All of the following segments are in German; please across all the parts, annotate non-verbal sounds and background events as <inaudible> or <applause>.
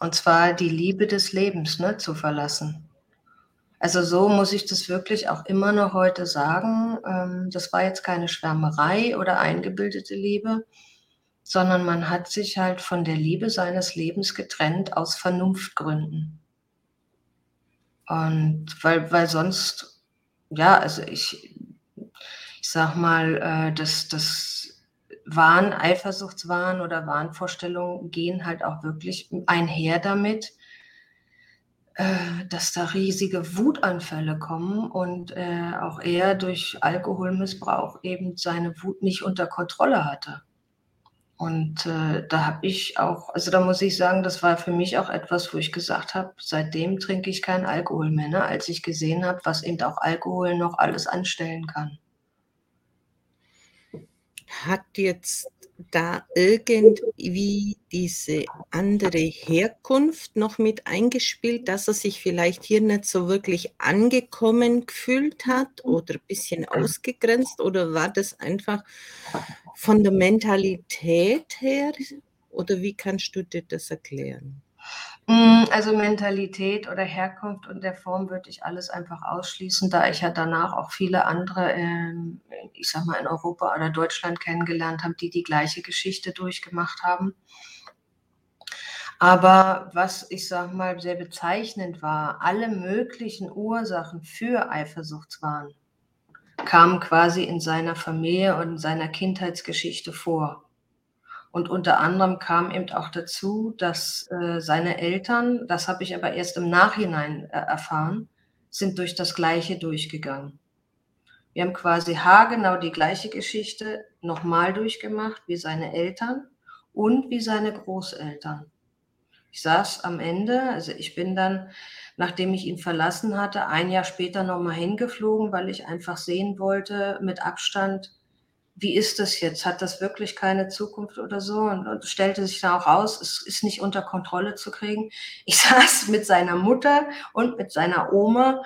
Und zwar die Liebe des Lebens ne, zu verlassen. Also so muss ich das wirklich auch immer noch heute sagen. Ähm, das war jetzt keine Schwärmerei oder eingebildete Liebe, sondern man hat sich halt von der Liebe seines Lebens getrennt aus Vernunftgründen. Und weil, weil sonst, ja, also ich, ich sag mal, äh, das, das Wahn, Eifersuchtswahn oder Wahnvorstellungen gehen halt auch wirklich einher damit, äh, dass da riesige Wutanfälle kommen und äh, auch er durch Alkoholmissbrauch eben seine Wut nicht unter Kontrolle hatte. Und äh, da habe ich auch, also da muss ich sagen, das war für mich auch etwas, wo ich gesagt habe, seitdem trinke ich keinen Alkohol mehr, ne? als ich gesehen habe, was eben auch Alkohol noch alles anstellen kann. Hat jetzt da irgendwie diese andere Herkunft noch mit eingespielt, dass er sich vielleicht hier nicht so wirklich angekommen gefühlt hat oder ein bisschen ausgegrenzt? Oder war das einfach von der Mentalität her? Oder wie kannst du dir das erklären? Hm, also Mentalität oder Herkunft und der Form würde ich alles einfach ausschließen, da ich ja danach auch viele andere, ähm, ich sag mal, in Europa oder Deutschland kennengelernt habe, die die gleiche Geschichte durchgemacht haben. Aber was ich sag mal sehr bezeichnend war, alle möglichen Ursachen für Eifersuchtswahn kamen quasi in seiner Familie und in seiner Kindheitsgeschichte vor. Und unter anderem kam eben auch dazu, dass äh, seine Eltern, das habe ich aber erst im Nachhinein äh, erfahren, sind durch das Gleiche durchgegangen. Wir haben quasi haargenau die gleiche Geschichte nochmal durchgemacht wie seine Eltern und wie seine Großeltern. Ich saß am Ende, also ich bin dann, nachdem ich ihn verlassen hatte, ein Jahr später nochmal hingeflogen, weil ich einfach sehen wollte mit Abstand, wie ist das jetzt? Hat das wirklich keine Zukunft oder so? Und, und stellte sich dann auch raus, es ist nicht unter Kontrolle zu kriegen. Ich <laughs> saß mit seiner Mutter und mit seiner Oma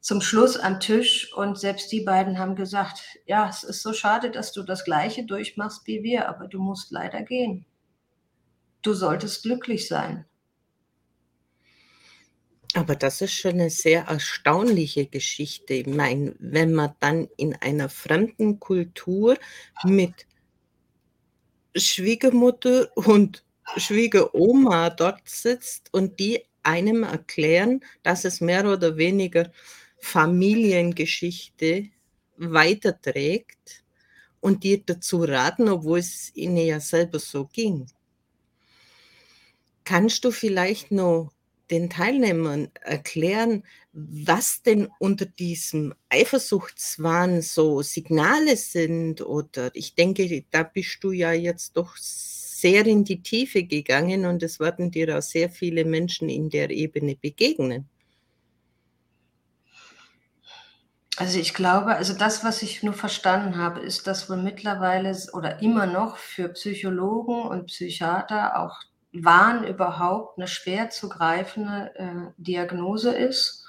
zum Schluss am Tisch und selbst die beiden haben gesagt, ja, es ist so schade, dass du das Gleiche durchmachst wie wir, aber du musst leider gehen. Du solltest glücklich sein. Aber das ist schon eine sehr erstaunliche Geschichte. Ich meine, wenn man dann in einer fremden Kultur mit Schwiegermutter und Schwiegeroma dort sitzt und die einem erklären, dass es mehr oder weniger Familiengeschichte weiterträgt und die dazu raten, obwohl es ihnen ja selber so ging. Kannst du vielleicht noch den Teilnehmern erklären, was denn unter diesem Eifersuchtswahn so Signale sind? Oder ich denke, da bist du ja jetzt doch sehr in die Tiefe gegangen und es werden dir auch sehr viele Menschen in der Ebene begegnen. Also ich glaube, also das, was ich nur verstanden habe, ist, dass wohl mittlerweile oder immer noch für Psychologen und Psychiater auch Wahn überhaupt eine schwer zu greifende äh, Diagnose ist.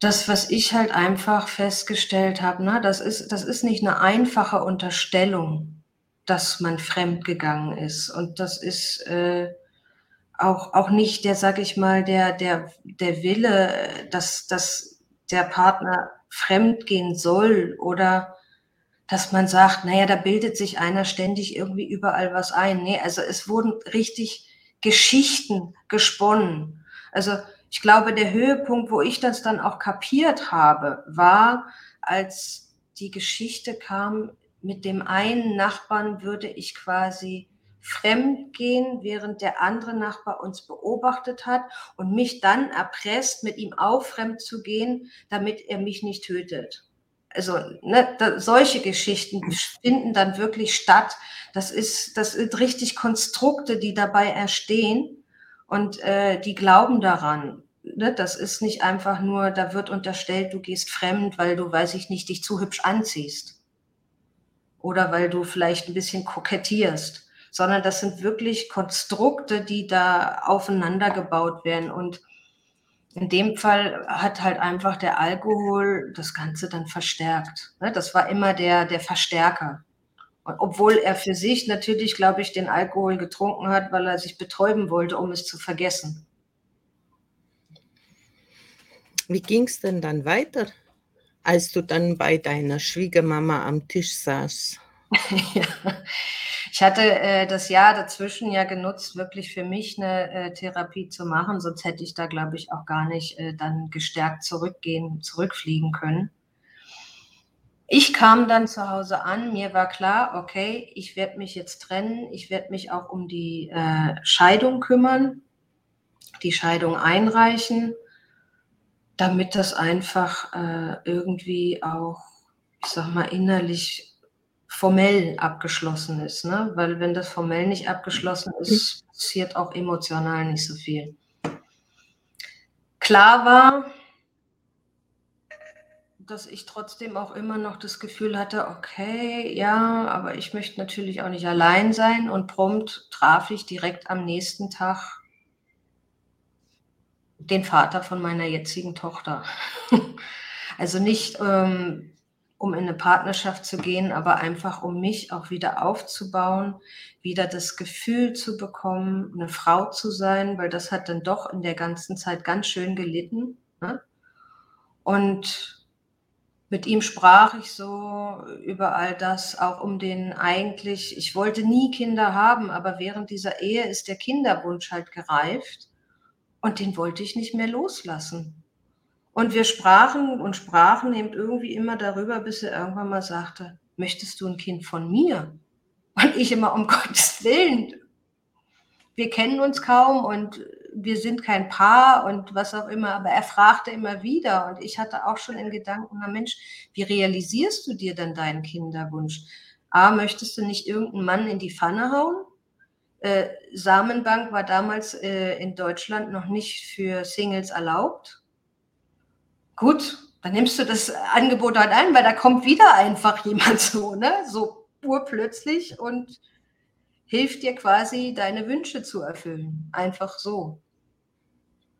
Das, was ich halt einfach festgestellt habe, ne, das ist, das ist nicht eine einfache Unterstellung, dass man fremdgegangen ist. Und das ist äh, auch, auch nicht der, sag ich mal, der, der, der Wille, dass, dass der Partner fremdgehen soll oder dass man sagt, naja, da bildet sich einer ständig irgendwie überall was ein. Nee, also es wurden richtig Geschichten gesponnen. Also ich glaube, der Höhepunkt, wo ich das dann auch kapiert habe, war, als die Geschichte kam, mit dem einen Nachbarn würde ich quasi fremd gehen, während der andere Nachbar uns beobachtet hat und mich dann erpresst, mit ihm auch fremd zu gehen, damit er mich nicht tötet also ne, da, solche Geschichten finden dann wirklich statt. Das ist, das sind richtig Konstrukte, die dabei erstehen und äh, die glauben daran. Ne? Das ist nicht einfach nur, da wird unterstellt, du gehst fremd, weil du, weiß ich nicht, dich zu hübsch anziehst oder weil du vielleicht ein bisschen kokettierst, sondern das sind wirklich Konstrukte, die da aufeinander gebaut werden und in dem Fall hat halt einfach der Alkohol das Ganze dann verstärkt. Ne? Das war immer der, der Verstärker. obwohl er für sich natürlich, glaube ich, den Alkohol getrunken hat, weil er sich betäuben wollte, um es zu vergessen. Wie ging es denn dann weiter, als du dann bei deiner Schwiegermama am Tisch saß? <laughs> <laughs> ja. Ich hatte äh, das Jahr dazwischen ja genutzt, wirklich für mich eine äh, Therapie zu machen, sonst hätte ich da, glaube ich, auch gar nicht äh, dann gestärkt zurückgehen, zurückfliegen können. Ich kam dann zu Hause an, mir war klar, okay, ich werde mich jetzt trennen, ich werde mich auch um die äh, Scheidung kümmern, die Scheidung einreichen, damit das einfach äh, irgendwie auch, ich sag mal, innerlich formell abgeschlossen ist. Ne? Weil wenn das formell nicht abgeschlossen ist, passiert auch emotional nicht so viel. Klar war, dass ich trotzdem auch immer noch das Gefühl hatte, okay, ja, aber ich möchte natürlich auch nicht allein sein und prompt traf ich direkt am nächsten Tag den Vater von meiner jetzigen Tochter. <laughs> also nicht, ähm, um in eine Partnerschaft zu gehen, aber einfach um mich auch wieder aufzubauen, wieder das Gefühl zu bekommen, eine Frau zu sein, weil das hat dann doch in der ganzen Zeit ganz schön gelitten. Ne? Und mit ihm sprach ich so über all das, auch um den eigentlich, ich wollte nie Kinder haben, aber während dieser Ehe ist der Kinderwunsch halt gereift und den wollte ich nicht mehr loslassen. Und wir sprachen und sprachen eben irgendwie immer darüber, bis er irgendwann mal sagte, möchtest du ein Kind von mir? Und ich immer, um <laughs> Gottes Willen, wir kennen uns kaum und wir sind kein Paar und was auch immer, aber er fragte immer wieder und ich hatte auch schon in Gedanken, na Mensch, wie realisierst du dir denn deinen Kinderwunsch? A, möchtest du nicht irgendeinen Mann in die Pfanne hauen? Äh, Samenbank war damals äh, in Deutschland noch nicht für Singles erlaubt. Gut, dann nimmst du das Angebot halt ein, weil da kommt wieder einfach <laughs> jemand so, ne? So urplötzlich und hilft dir quasi, deine Wünsche zu erfüllen. Einfach so.